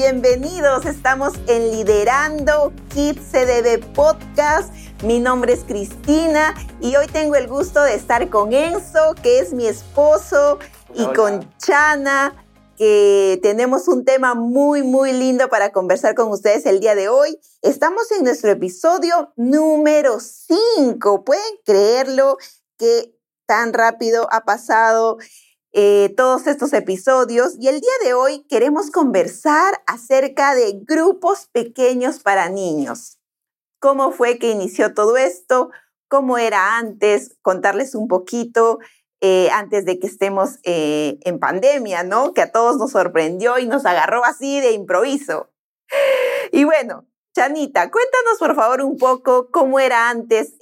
bienvenidos. Estamos en Liderando Kids CDB Podcast. Mi nombre es Cristina y hoy tengo el gusto de estar con Enzo, que es mi esposo, y con Chana, que tenemos un tema muy, muy lindo para conversar con ustedes el día de hoy. Estamos en nuestro episodio número 5. ¿Pueden creerlo que tan rápido ha pasado? Eh, todos estos episodios y el día de hoy queremos conversar acerca de grupos pequeños para niños. ¿Cómo fue que inició todo esto? ¿Cómo era antes? Contarles un poquito eh, antes de que estemos eh, en pandemia, ¿no? Que a todos nos sorprendió y nos agarró así de improviso. Y bueno, Chanita, cuéntanos por favor un poco cómo era antes,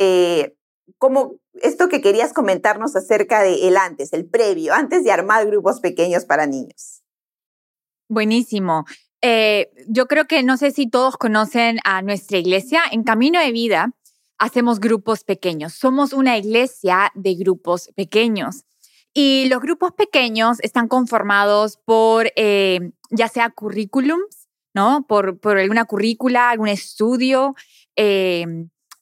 cómo, esto que querías comentarnos acerca de antes, el previo, antes de armar grupos pequeños para niños. Buenísimo. Eh, yo creo que no sé si todos conocen a nuestra iglesia. En Camino de Vida hacemos grupos pequeños. Somos una iglesia de grupos pequeños. Y los grupos pequeños están conformados por eh, ya sea currículums, ¿no? Por, por alguna currícula, algún estudio. Eh,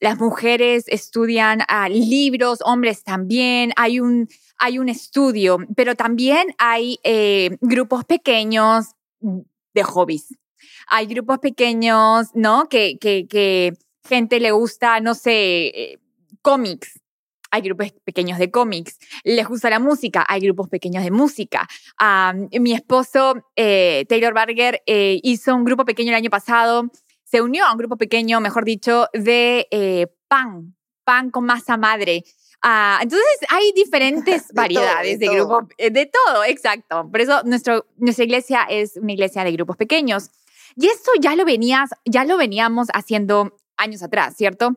las mujeres estudian ah, libros, hombres también, hay un, hay un estudio, pero también hay eh, grupos pequeños de hobbies. Hay grupos pequeños, ¿no? Que, que, que gente le gusta, no sé, eh, cómics. Hay grupos pequeños de cómics. Les gusta la música. Hay grupos pequeños de música. mi esposo, eh, Taylor Barger, hizo un grupo pequeño el año pasado se unió a un grupo pequeño, mejor dicho, de eh, pan, pan con masa madre. Ah, entonces hay diferentes variedades de, grupos, eh, de todo, exacto. Por eso nuestro, nuestra iglesia es una iglesia de grupos pequeños. Y esto ya lo venías, ya lo veníamos haciendo años atrás, ¿cierto?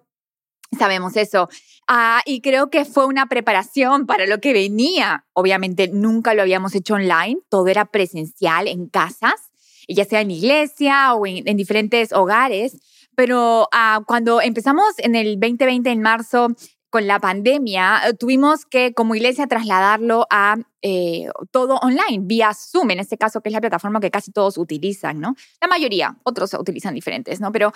Sabemos eso. Ah, y creo que fue una preparación para lo que venía. Obviamente nunca lo habíamos hecho online, todo era presencial en casas ya sea en iglesia o en, diferentes hogares. Pero ah, cuando empezamos en el 2020, en marzo, con la pandemia, eh, tuvimos que como iglesia trasladarlo a eh, todo online, vía Zoom, en este caso, que es la plataforma que casi todos utilizan, ¿no? La mayoría, otros utilizan diferentes, ¿no? Pero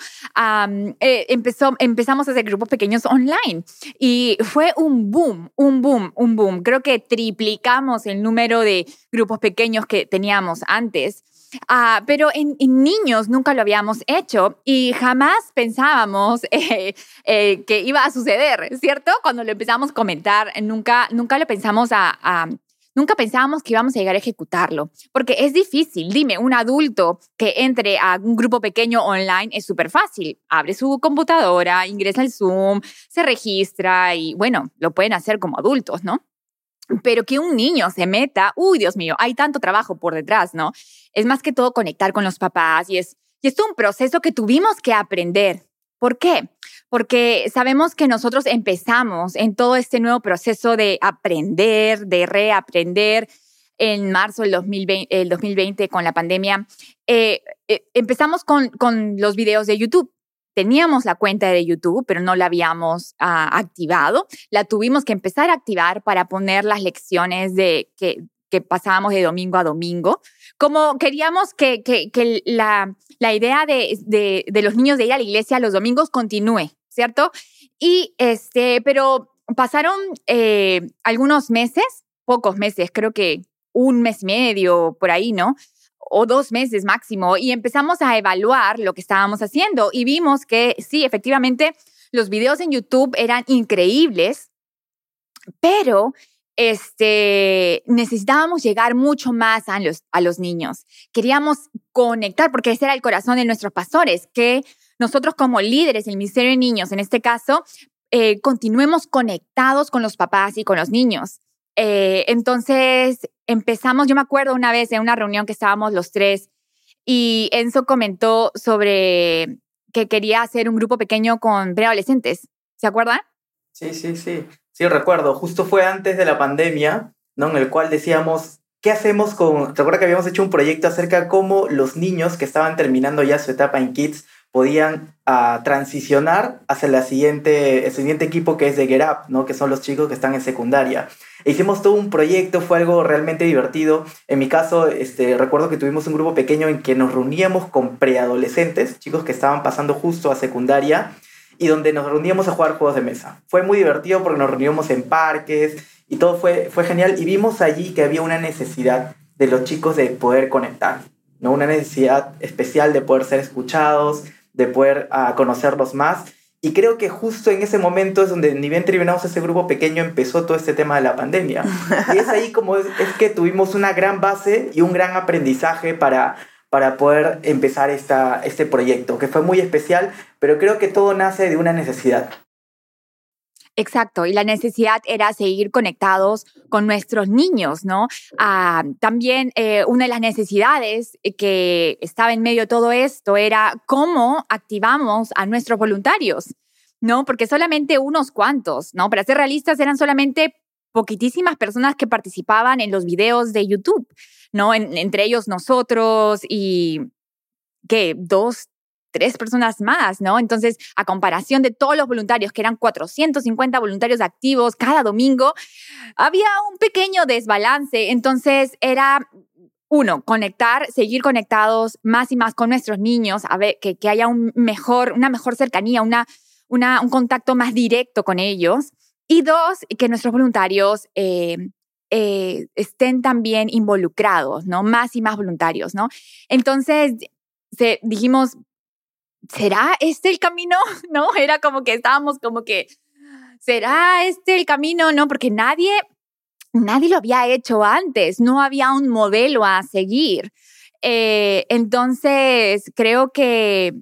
eh, empezó, empezamos a hacer grupos pequeños online y fue un boom, un boom, un boom. Creo que triplicamos el número de grupos pequeños que teníamos antes. Ah, pero en, niños nunca lo habíamos hecho y jamás pensábamos eh, eh, que iba a suceder, ¿cierto? Cuando lo empezamos a comentar, nunca, nunca lo pensamos a, Nunca pensábamos que íbamos a llegar a ejecutarlo, porque es difícil. Dime, un adulto que entre a un grupo pequeño online es súper fácil. Abre su computadora, ingresa al Zoom, se registra y bueno, lo pueden hacer como adultos, ¿no? Pero que un niño se meta, uy, Dios mío, hay tanto trabajo por detrás, ¿no? Es más que todo conectar con los papás y es, y es un proceso que tuvimos que aprender. ¿Por qué? Porque sabemos que nosotros empezamos en todo este nuevo proceso de aprender, de reaprender en marzo del 2020, el 2020 con la pandemia. Eh, eh, empezamos con, con los videos de YouTube teníamos la cuenta de YouTube, pero no la habíamos ah, activado. La tuvimos que empezar a activar para poner las lecciones de que, pasábamos de domingo a domingo. Como queríamos que, la, idea de, de, de, los niños de ir a la iglesia los domingos continúe, ¿cierto? Y este, pero pasaron eh, algunos meses, pocos meses, creo que un mes y medio por ahí, ¿no? O dos meses máximo y empezamos a evaluar lo que estábamos haciendo y vimos que sí, efectivamente, los videos en YouTube eran increíbles, pero este, necesitábamos llegar mucho más a los, a los niños. Queríamos conectar, porque ese era el corazón de nuestros pastores, que nosotros como líderes del Ministerio de Niños, en este caso, eh, continuemos conectados con los papás y con los niños. Eh, entonces empezamos, yo me acuerdo una vez en una reunión que estábamos los tres y Enzo comentó sobre que quería hacer un grupo pequeño con preadolescentes. ¿Se acuerdan? Sí, sí, sí. Sí, recuerdo. Justo fue antes de la pandemia, ¿no? En el cual decíamos, ¿qué hacemos con...? ¿Te acuerdas que habíamos hecho un proyecto acerca de cómo los niños que estaban terminando ya su etapa en Kids podían ah, transicionar hacia la siguiente, el siguiente equipo que es de Get Up, ¿no? que son los chicos que están en secundaria. Hicimos todo un proyecto, fue algo realmente divertido. En mi caso, este, recuerdo que tuvimos un grupo pequeño en que nos reuníamos con preadolescentes, chicos que estaban pasando justo a secundaria, y donde nos reuníamos a jugar juegos de mesa. Fue muy divertido porque nos reuníamos en parques y todo fue, fue genial y vimos allí que había una necesidad de los chicos de poder conectar, ¿no? una necesidad especial de poder ser escuchados, de poder uh, conocerlos más. Y creo que justo en ese momento es donde ni bien terminamos ese grupo pequeño empezó todo este tema de la pandemia. Y es ahí como es, es que tuvimos una gran base y un gran aprendizaje para, para poder empezar esta, este proyecto, que fue muy especial, pero creo que todo nace de una necesidad. Exacto, y la necesidad era seguir conectados con nuestros niños, ¿no? Ah, también eh, una de las necesidades que estaba en medio de todo esto era cómo activamos a nuestros voluntarios, ¿no? Porque solamente unos cuantos, ¿no? Para ser realistas, eran solamente poquitísimas personas que participaban en los videos de YouTube, ¿no? entre ellos nosotros y, ¿qué? Dos, tres personas más, ¿no? Entonces, a comparación de todos los voluntarios, que eran 450 voluntarios activos cada domingo, había un pequeño desbalance. Entonces, era uno, conectar, seguir conectados más y más con nuestros niños, a ver, que, haya un mejor, una mejor cercanía, una, un contacto más directo con ellos. Y dos, que nuestros voluntarios eh, eh, estén también involucrados, ¿no? Más y más voluntarios, ¿no? Entonces, se, dijimos, ¿será este el camino? ¿No? Era como que estábamos como que, ¿será este el camino? No, porque nadie, nadie lo había hecho antes, no había un modelo a seguir. Eh, entonces, creo que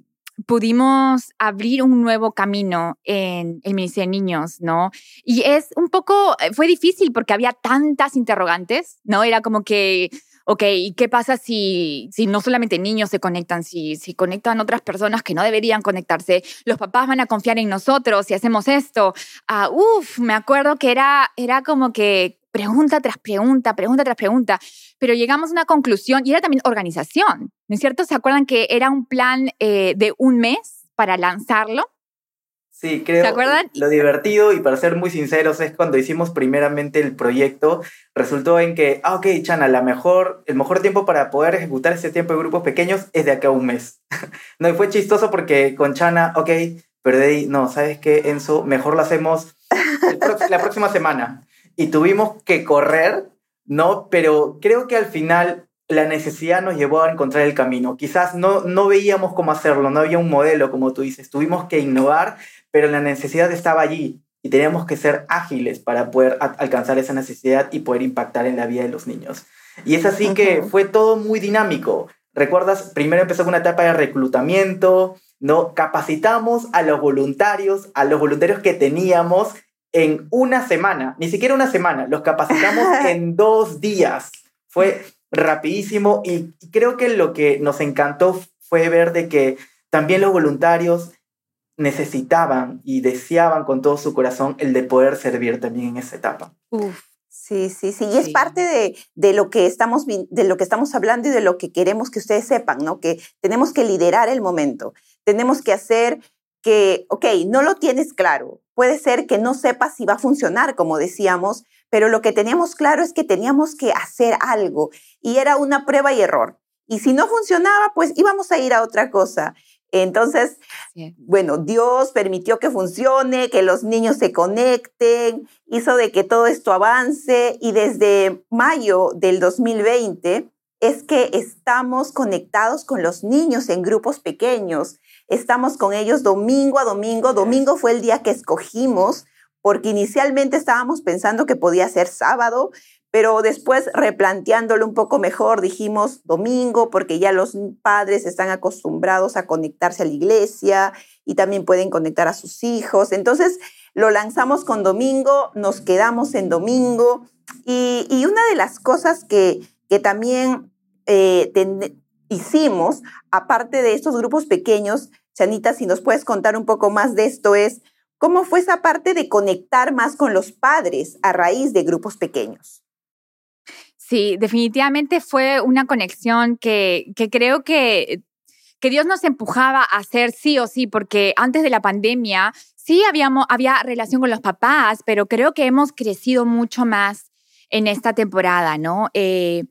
pudimos abrir un nuevo camino en el Ministerio de Niños, ¿no? Y es un poco, fue difícil porque había tantas interrogantes, ¿no? Era como que ok, ¿y qué pasa si, si no solamente niños se conectan, si, si conectan otras personas que no deberían conectarse? Los papás van a confiar en nosotros si hacemos esto. Uh, uf, me acuerdo que era, era como que pregunta tras pregunta, pregunta tras pregunta, pero llegamos a una conclusión y era también organización, ¿no es cierto? ¿Se acuerdan que era un plan eh, de un mes para lanzarlo? Sí, creo. ¿Se acuerdan? Lo divertido, y para ser muy sinceros, es cuando hicimos primeramente el proyecto, resultó en que, ah, ok, Chana, la mejor, el mejor tiempo para poder ejecutar ese tiempo de grupos pequeños es de acá a un mes. no, y fue chistoso porque con Chana, ok, pero de ahí, no, ¿sabes qué, Enzo? Mejor lo hacemos la próxima semana. Y tuvimos que correr, ¿no? Pero creo que al final la necesidad nos llevó a encontrar el camino. Quizás no, no veíamos cómo hacerlo, no había un modelo, como tú dices. Tuvimos que innovar pero la necesidad estaba allí y teníamos que ser ágiles para poder alcanzar esa necesidad y poder impactar en la vida de los niños. Y es así que fue todo muy dinámico. ¿Recuerdas? Primero empezó con una etapa de reclutamiento, ¿no? Capacitamos a los voluntarios, a los voluntarios que teníamos en una semana, ni siquiera una semana, los capacitamos en dos días. Fue rapidísimo y creo que lo que nos encantó fue ver de que también los voluntarios necesitaban y deseaban con todo su corazón el de poder servir también en esa etapa. Sí, sí, sí. Y es parte de, de, lo que estamos, de lo que estamos hablando y de lo que queremos que ustedes sepan, ¿no? Que tenemos que liderar el momento. Tenemos que hacer que, ok, no lo tienes claro. Puede ser que no sepas si va a funcionar, como decíamos, pero lo que teníamos claro es que teníamos que hacer algo y era una prueba y error. Y si no funcionaba, pues íbamos a ir a otra cosa. Entonces, bueno, Dios permitió que funcione, que los niños se conecten, hizo de que todo esto avance y desde mayo del 2020 es que estamos conectados con los niños en grupos pequeños. Estamos con ellos domingo a domingo. Domingo fue el día que escogimos porque inicialmente estábamos pensando que podía ser sábado, pero después replanteándolo un poco mejor, dijimos domingo, porque ya los padres están acostumbrados a conectarse a la iglesia y también pueden conectar a sus hijos. Entonces lo lanzamos con domingo, nos quedamos en domingo y, una de las cosas que, que también eh, hicimos, aparte de estos grupos pequeños, Chanita, si nos puedes contar un poco más de esto, es cómo fue esa parte de conectar más con los padres a raíz de grupos pequeños. Sí, definitivamente fue una conexión que, creo que, que Dios nos empujaba a hacer sí o sí, porque antes de la pandemia sí habíamos, había relación con los papás, pero creo que hemos crecido mucho más en esta temporada, ¿no? Eh,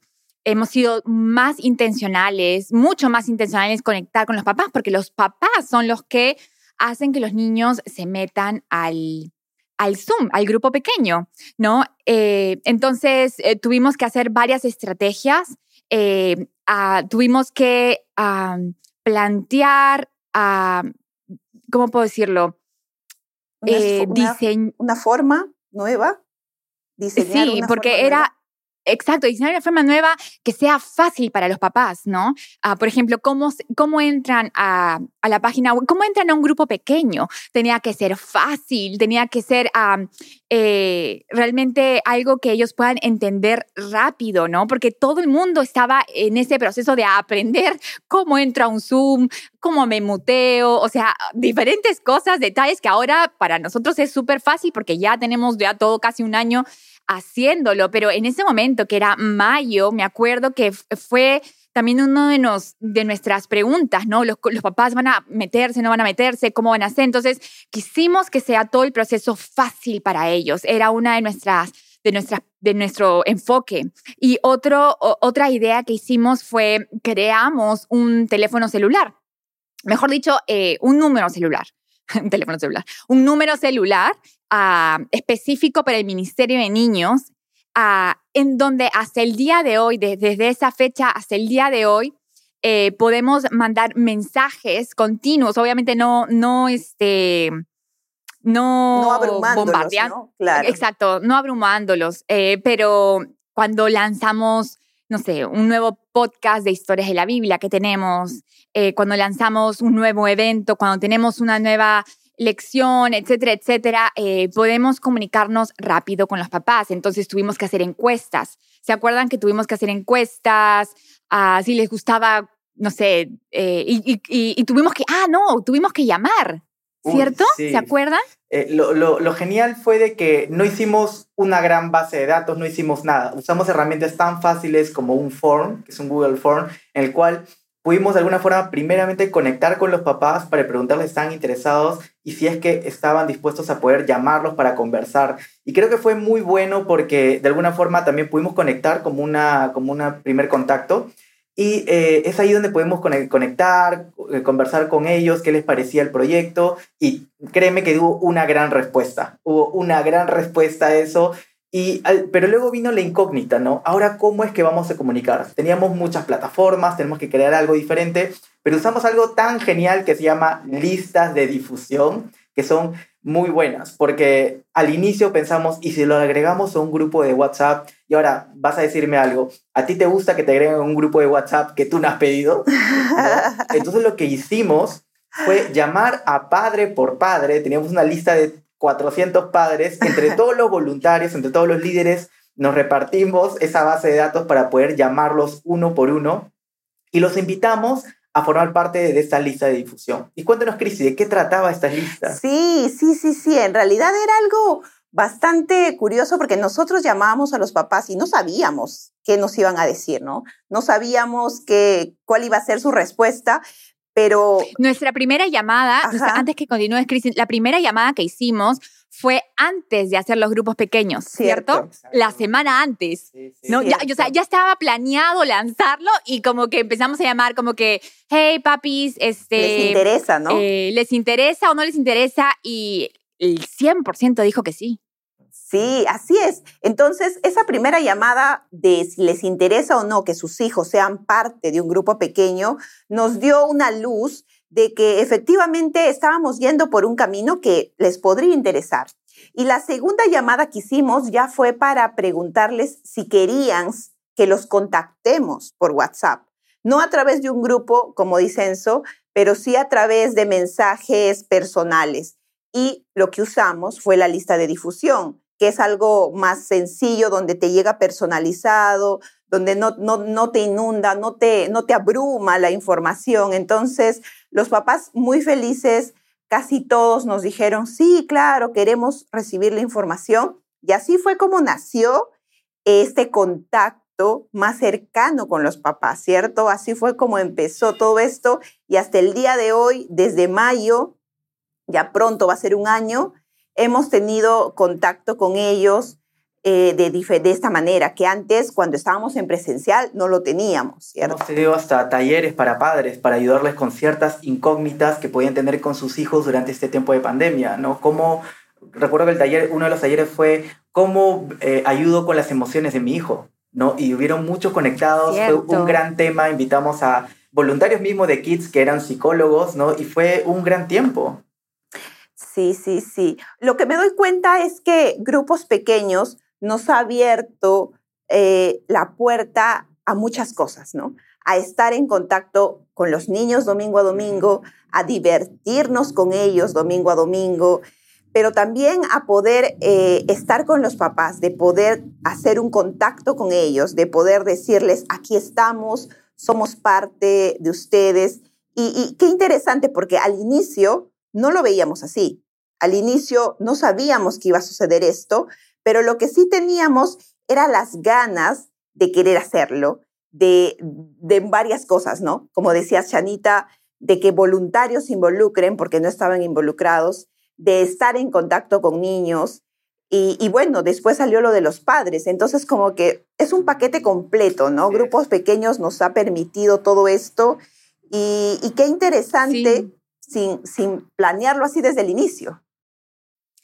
hemos sido más intencionales, mucho más intencionales conectar con los papás, porque los papás son los que hacen que los niños se metan al, al Zoom, al grupo pequeño, ¿no? Eh, entonces, eh, tuvimos que hacer varias estrategias, ah, tuvimos que plantear, ah, ¿cómo puedo decirlo? Una, una, forma nueva sí, porque era, Exacto, diseñar una forma nueva que sea fácil para los papás, ¿no? Ah, por ejemplo, ¿cómo, cómo entran a, la página web? ¿Cómo entran a un grupo pequeño? Tenía que ser fácil, tenía que ser eh, realmente algo que ellos puedan entender rápido, ¿no? Porque todo el mundo estaba en ese proceso de aprender cómo entra un Zoom, cómo me muteo, o sea, diferentes cosas, detalles que ahora para nosotros es súper fácil porque ya tenemos ya todo casi un año haciéndolo, pero en ese momento que era mayo, me acuerdo que fue también uno de, nos, de nuestras preguntas, ¿no? Los, papás van a meterse, no van a meterse, cómo van a hacer. Entonces, quisimos que sea todo el proceso fácil para ellos. Era una de nuestras de, nuestra, de nuestro enfoque. Y otro, otra idea que hicimos fue creamos un teléfono celular, mejor dicho, eh, un número celular, un teléfono celular, un número celular específico para el Ministerio de Niños, en donde hasta el día de hoy, desde esa fecha hasta el día de hoy, eh, podemos mandar mensajes continuos, obviamente no, no, este, no, no Claro. Exacto, no abrumándolos, eh, pero cuando lanzamos, no sé, un nuevo podcast de historias de la Biblia que tenemos, eh, cuando lanzamos un nuevo evento, cuando tenemos una nueva lección, etcétera, etcétera, eh, podemos comunicarnos rápido con los papás. Entonces tuvimos que hacer encuestas. ¿Se acuerdan que tuvimos que hacer encuestas? Uh, si les gustaba, no sé, eh, y, tuvimos que, ah, no, tuvimos que llamar. ¿Cierto? ¿Se acuerdan? Eh, lo, lo, lo, genial fue de que no hicimos una gran base de datos, no hicimos nada. Usamos herramientas tan fáciles como un form, que es un Google Form, en el cual pudimos de alguna forma primeramente conectar con los papás para preguntarles si están interesados y si es que estaban dispuestos a poder llamarlos para conversar. Y creo que fue muy bueno porque de alguna forma también pudimos conectar como una, como una primer contacto. Y eh, es ahí donde podemos conectar, eh, conversar con ellos, qué les parecía el proyecto. Y créeme que hubo una gran respuesta. Hubo una gran respuesta a eso. Y, pero luego vino la incógnita, ¿no? Ahora, ¿cómo es que vamos a comunicar? Teníamos muchas plataformas, tenemos que crear algo diferente, pero usamos algo tan genial que se llama listas de difusión, que son muy buenas, porque al inicio pensamos, ¿y si lo agregamos a un grupo de WhatsApp? Y ahora vas a decirme algo, ¿a ti te gusta que te agreguen a un grupo de WhatsApp que tú no has pedido? Entonces lo que hicimos fue llamar a padre por padre, teníamos una lista de 400 padres, entre todos los voluntarios, entre todos los líderes, nos repartimos esa base de datos para poder llamarlos uno por uno y los invitamos a formar parte de esta lista de difusión. Y cuéntanos, Cristi, ¿de qué trataba esta lista? Sí, sí, sí, sí. En realidad era algo bastante curioso porque nosotros llamábamos a los papás y no sabíamos qué nos iban a decir, ¿no? No sabíamos qué, cuál iba a ser su respuesta, pero... Nuestra primera llamada, antes que continúes, Cris, la primera llamada que hicimos fue antes de hacer los grupos pequeños, ¿cierto? La semana antes. ¿no? Ya, o sea, ya estaba planeado lanzarlo y como que empezamos a llamar como que, hey, papis, este... Les interesa, ¿no? Eh, ¿Les interesa o no les interesa? Y el 100% dijo que sí. Sí, así es. Entonces, esa primera llamada de si les interesa o no que sus hijos sean parte de un grupo pequeño, nos dio una luz de que efectivamente estábamos yendo por un camino que les podría interesar. Y la segunda llamada que hicimos ya fue para preguntarles si querían que los contactemos por WhatsApp. No a través de un grupo, como dice Enzo, pero sí a través de mensajes personales. Y lo que usamos fue la lista de difusión que es algo más sencillo, donde te llega personalizado, donde no, no, te inunda, no te, no te abruma la información. Entonces, los papás muy felices, casi todos nos dijeron, sí, claro, queremos recibir la información. Y así fue como nació este contacto más cercano con los papás, ¿cierto? Así fue como empezó todo esto y hasta el día de hoy, desde mayo, ya pronto va a ser un año, hemos tenido contacto con ellos eh, de, de, esta manera, que antes cuando estábamos en presencial no lo teníamos, ¿cierto? Hemos tenido hasta talleres para padres, para ayudarles con ciertas incógnitas que podían tener con sus hijos durante este tiempo de pandemia, ¿no? Como, recuerdo que el taller, uno de los talleres fue cómo eh, ayudo con las emociones de mi hijo, ¿no? Y hubieron muchos conectados, fue un gran tema, invitamos a voluntarios mismos de Kids que eran psicólogos, ¿no? Y fue un gran tiempo. Sí, sí, sí. Lo que me doy cuenta es que grupos pequeños nos ha abierto eh, la puerta a muchas cosas, ¿no? A estar en contacto con los niños domingo a domingo, a divertirnos con ellos domingo a domingo, pero también a poder eh, estar con los papás, de poder hacer un contacto con ellos, de poder decirles, aquí estamos, somos parte de ustedes. y qué interesante, porque al inicio no lo veíamos así. Al inicio no sabíamos que iba a suceder esto, pero lo que sí teníamos era las ganas de querer hacerlo, de, de varias cosas, ¿no? Como decía Chanita, de que voluntarios se involucren porque no estaban involucrados, de estar en contacto con niños. Y, bueno, después salió lo de los padres. Entonces, como que es un paquete completo, ¿no? Grupos pequeños nos ha permitido todo esto. Y, qué interesante sin, sin planearlo así desde el inicio.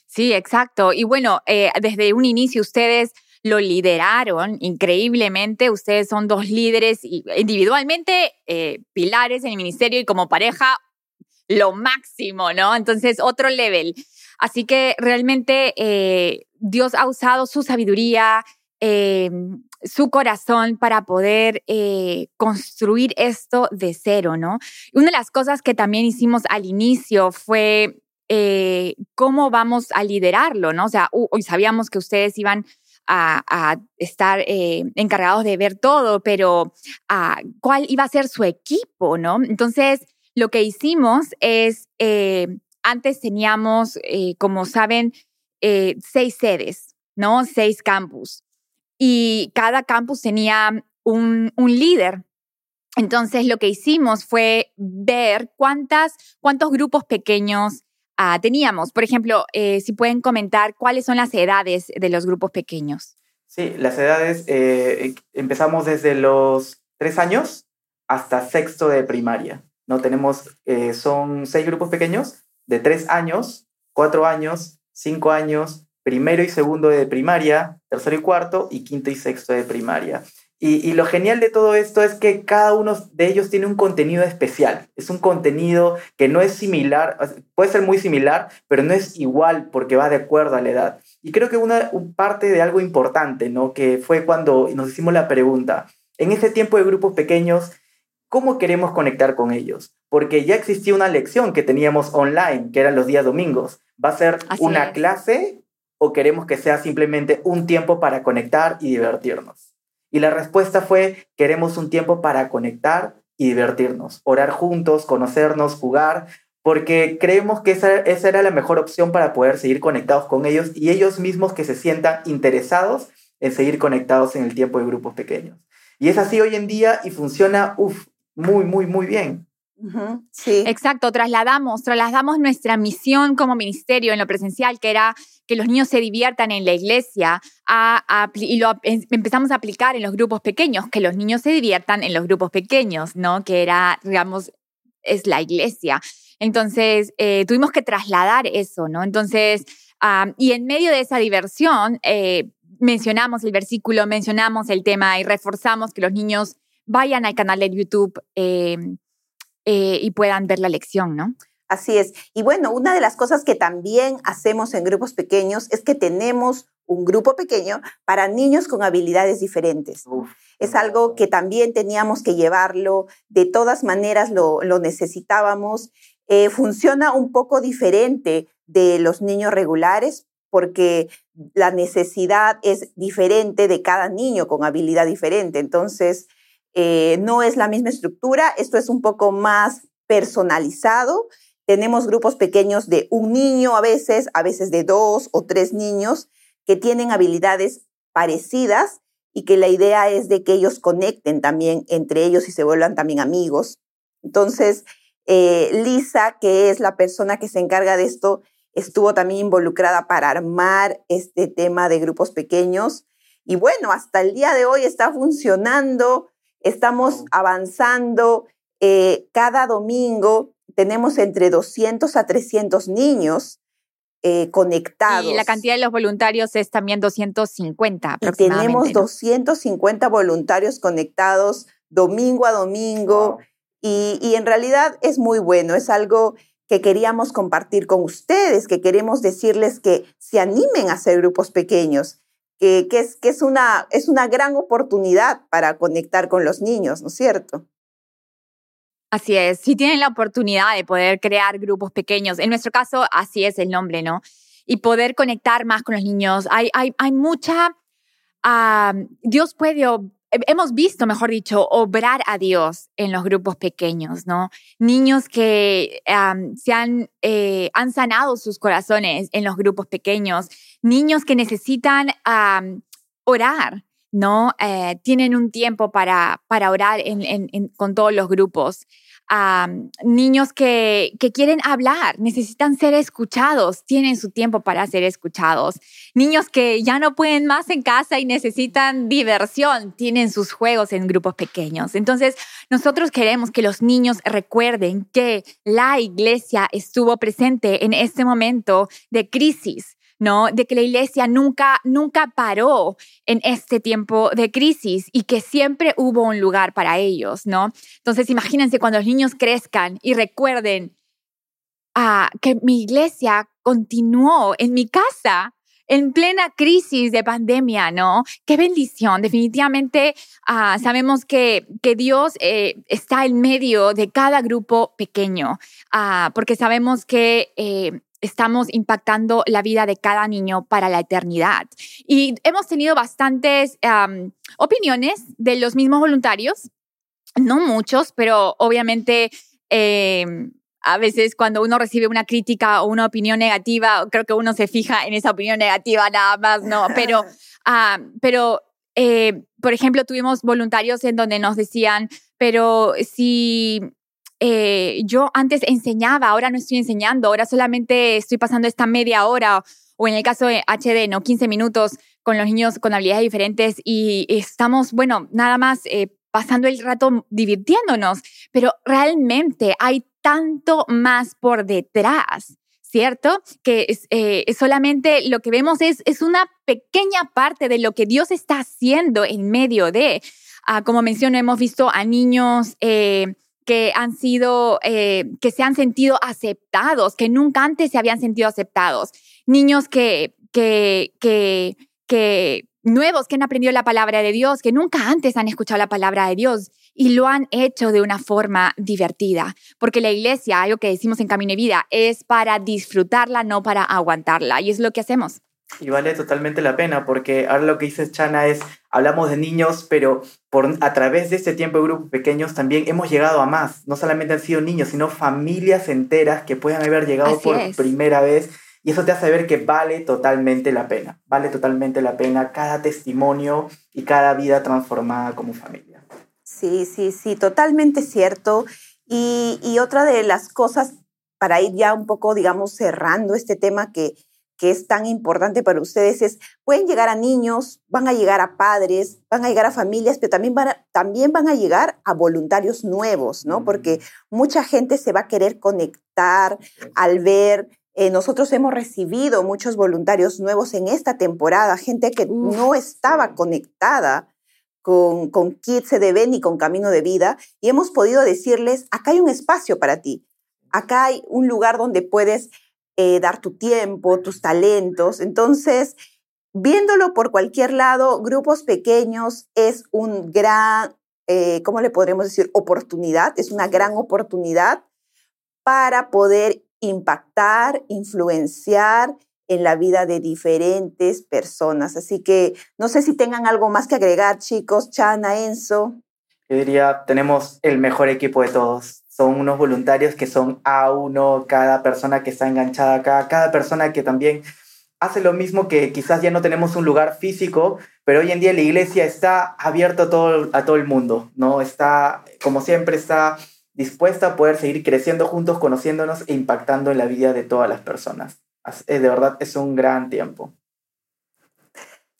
Sí, exacto. Y bueno, eh, desde un inicio ustedes lo lideraron increíblemente. Ustedes son dos líderes individualmente, eh, pilares en el ministerio y como pareja, lo máximo, ¿no? Entonces, otro level. Así que realmente eh, Dios ha usado su sabiduría, su corazón para poder construir esto de cero, ¿no? Una de las cosas que también hicimos al inicio fue eh, cómo vamos a liderarlo, ¿no? O sea, hoy sabíamos que ustedes iban a, estar eh, encargados de ver todo, pero ah, ¿cuál iba a ser su equipo, no? Entonces, lo que hicimos es, eh, antes teníamos, como saben, seis sedes, ¿no? Seis campus. Y cada campus tenía un, un líder, entonces, lo que hicimos fue ver cuántas, cuántos grupos pequeños Ah, teníamos. Por ejemplo, eh, si pueden comentar cuáles son las edades de los grupos pequeños. Sí, las edades eh, empezamos desde los tres años hasta sexto de primaria. ¿no? Tenemos, eh, son seis grupos pequeños de tres años, cuatro años, cinco años, primero y segundo de primaria, tercero y cuarto y quinto y sexto de primaria. Y, lo genial de todo esto es que cada uno de ellos tiene un contenido especial. Es un contenido que no es similar, puede ser muy similar, pero no es igual porque va de acuerdo a la edad. Y creo que una parte de algo importante, ¿no? Que fue cuando nos hicimos la pregunta, en este tiempo de grupos pequeños, ¿cómo queremos conectar con ellos? Porque ya existía una lección que teníamos online, que eran los días domingos. ¿Va a ser una clase o queremos que sea simplemente un tiempo para conectar y divertirnos? Y la respuesta fue, queremos un tiempo para conectar y divertirnos, orar juntos, conocernos, jugar, porque creemos que esa, esa era la mejor opción para poder seguir conectados con ellos y ellos mismos que se sientan interesados en seguir conectados en el tiempo de grupos pequeños. Y es así hoy en día y funciona, uff, muy, muy, muy bien. Sí. Exacto, trasladamos, trasladamos nuestra misión como ministerio en lo presencial, que era que los niños se diviertan en la iglesia, y lo em, empezamos a aplicar en los grupos pequeños, que los niños se diviertan en los grupos pequeños, ¿no? Que era, digamos, es la iglesia. Entonces, eh, tuvimos que trasladar eso, ¿no? Entonces, y en medio de esa diversión, eh, mencionamos el versículo, mencionamos el tema y reforzamos que los niños vayan al canal de YouTube. Eh, y puedan ver la lección, ¿no? Así es. Y bueno, una de las cosas que también hacemos en grupos pequeños es que tenemos un grupo pequeño para niños con habilidades diferentes. es algo que también teníamos que llevarlo, de todas maneras lo, necesitábamos. Eh, funciona un poco diferente de los niños regulares porque la necesidad es diferente de cada niño con habilidad diferente. Entonces, eh, no es la misma estructura, esto es un poco más personalizado. Tenemos grupos pequeños de un niño a veces, a veces de dos o tres niños que tienen habilidades parecidas y que la idea es de que ellos conecten también entre ellos y se vuelvan también amigos. Entonces, eh, Lisa, que es la persona que se encarga de esto, estuvo también involucrada para armar este tema de grupos pequeños. Y bueno, hasta el día de hoy está funcionando, estamos avanzando. Eh, cada domingo tenemos entre 200 a 300 niños eh, conectados. Y la cantidad de los voluntarios es también 250 aproximadamente. tenemos 250 voluntarios conectados domingo a domingo y, y, en realidad es muy bueno, es algo que queríamos compartir con ustedes, que queremos decirles que se animen a hacer grupos pequeños, que, que, es, que es, una, es una gran oportunidad para conectar con los niños, ¿no es cierto? Así es, si tienen la oportunidad de poder crear grupos pequeños, en nuestro caso así es el nombre, ¿no? Y poder conectar más con los niños. Hay, hay, hay mucha... Ah, Dios puede hemos visto, mejor dicho, obrar a Dios en los grupos pequeños, ¿no? Niños que se han, eh, han sanado sus corazones en los grupos pequeños, niños que necesitan orar, ¿no? Eh, tienen un tiempo para, para orar con todos los grupos a niños que, que, quieren hablar, necesitan ser escuchados, tienen su tiempo para ser escuchados. Niños que ya no pueden más en casa y necesitan diversión, tienen sus juegos en grupos pequeños. Entonces, nosotros queremos que los niños recuerden que la iglesia estuvo presente en este momento de crisis ¿no? De que la iglesia nunca, nunca paró en este tiempo de crisis y que siempre hubo un lugar para ellos, ¿no? Entonces, imagínense cuando los niños crezcan y recuerden ah, que mi iglesia continuó en mi casa en plena crisis de pandemia, ¿no? Qué bendición. Definitivamente ah, sabemos que, que Dios eh, está en medio de cada grupo pequeño, ah, porque sabemos que eh, estamos impactando la vida de cada niño para la eternidad. Y hemos tenido bastantes opiniones de los mismos voluntarios, no muchos, pero obviamente... Em, a veces cuando uno recibe una crítica o una opinión negativa, creo que uno se fija en esa opinión negativa nada más, ¿no? Pero, pero eh, por ejemplo, tuvimos voluntarios en donde nos decían, pero si eh, yo antes enseñaba, ahora no estoy enseñando, ahora solamente estoy pasando esta media hora o en el caso de HD, ¿no? 15 minutos con los niños con habilidades diferentes y estamos, bueno, nada más eh, pasando el rato divirtiéndonos, pero realmente hay tanto más por detrás. ¿Cierto? Que es, eh, solamente lo que vemos es, es una pequeña parte de lo que Dios está haciendo en medio de, ah, como menciono, hemos visto a niños que han sido, eh, que se han sentido aceptados, que nunca antes se habían sentido aceptados. Niños que, que, que, que nuevos que han aprendido la palabra de Dios, que nunca antes han escuchado la palabra de Dios y lo han hecho de una forma divertida. Porque la iglesia, algo que decimos en Camino de Vida, es para disfrutarla, no para aguantarla. Y es lo que hacemos. Y vale totalmente la pena, porque ahora lo que dices, Chana, es, hablamos de niños, pero por, a través de este tiempo de grupos pequeños también hemos llegado a más. No solamente han sido niños, sino familias enteras que pueden haber llegado por primera vez. Y eso te hace ver que vale totalmente la pena. Vale totalmente la pena cada testimonio y cada vida transformada como familia. Sí, sí, sí, totalmente cierto. Y, y otra de las cosas, para ir ya un poco, digamos, cerrando este tema que que es tan importante para ustedes es, pueden llegar a niños, van a llegar a padres, van a llegar a familias, pero también van a, también van a llegar a voluntarios nuevos, ¿no? Porque mucha gente se va a querer conectar al ver eh, nosotros hemos recibido muchos voluntarios nuevos en esta temporada, gente que no estaba conectada con, con Kids CDB ni con Camino de Vida, y hemos podido decirles, acá hay un espacio para ti, acá hay un lugar donde puedes eh, dar tu tiempo, tus talentos. Entonces, viéndolo por cualquier lado, grupos pequeños es un gran, eh, ¿cómo le podremos decir? Oportunidad, es una gran oportunidad para poder impactar, influenciar en la vida de diferentes personas. Así que no sé si tengan algo más que agregar, chicos, Chana, Enzo. Yo diría, tenemos el mejor equipo de todos son unos voluntarios que son a uno, cada persona que está enganchada acá, cada persona que también hace lo mismo que quizás ya no tenemos un lugar físico, pero hoy en día la iglesia está abierta a todo, a todo el mundo, ¿no? Está, como siempre, está dispuesta a poder seguir creciendo juntos, conociéndonos e impactando en la vida de todas las personas. De verdad, es un gran tiempo.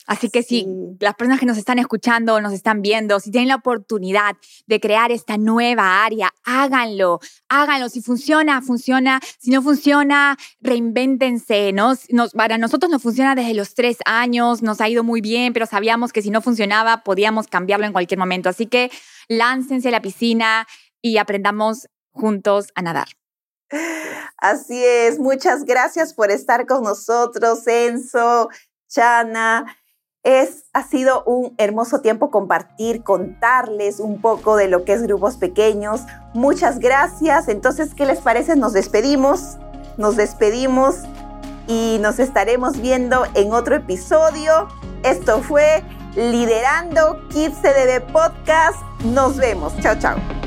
Así que si las personas que nos están escuchando, nos están viendo, si tienen la oportunidad de crear esta nueva área, háganlo, háganlo. Si funciona, funciona. Si no funciona, reinvéntense. Nos, para nosotros nos funciona desde los tres años, nos ha ido muy bien, pero sabíamos que si no funcionaba, podíamos cambiarlo en cualquier momento. Así que láncense a la piscina y aprendamos juntos a nadar. Así es, muchas gracias por estar con nosotros, Enzo, Chana. Es, ha sido un hermoso tiempo compartir, contarles un poco de lo que es grupos pequeños. Muchas gracias. Entonces, ¿qué les parece? Nos despedimos, nos despedimos y nos estaremos viendo en otro episodio. Esto fue Liderando Kids CDB Podcast. Nos vemos. Chao, chao.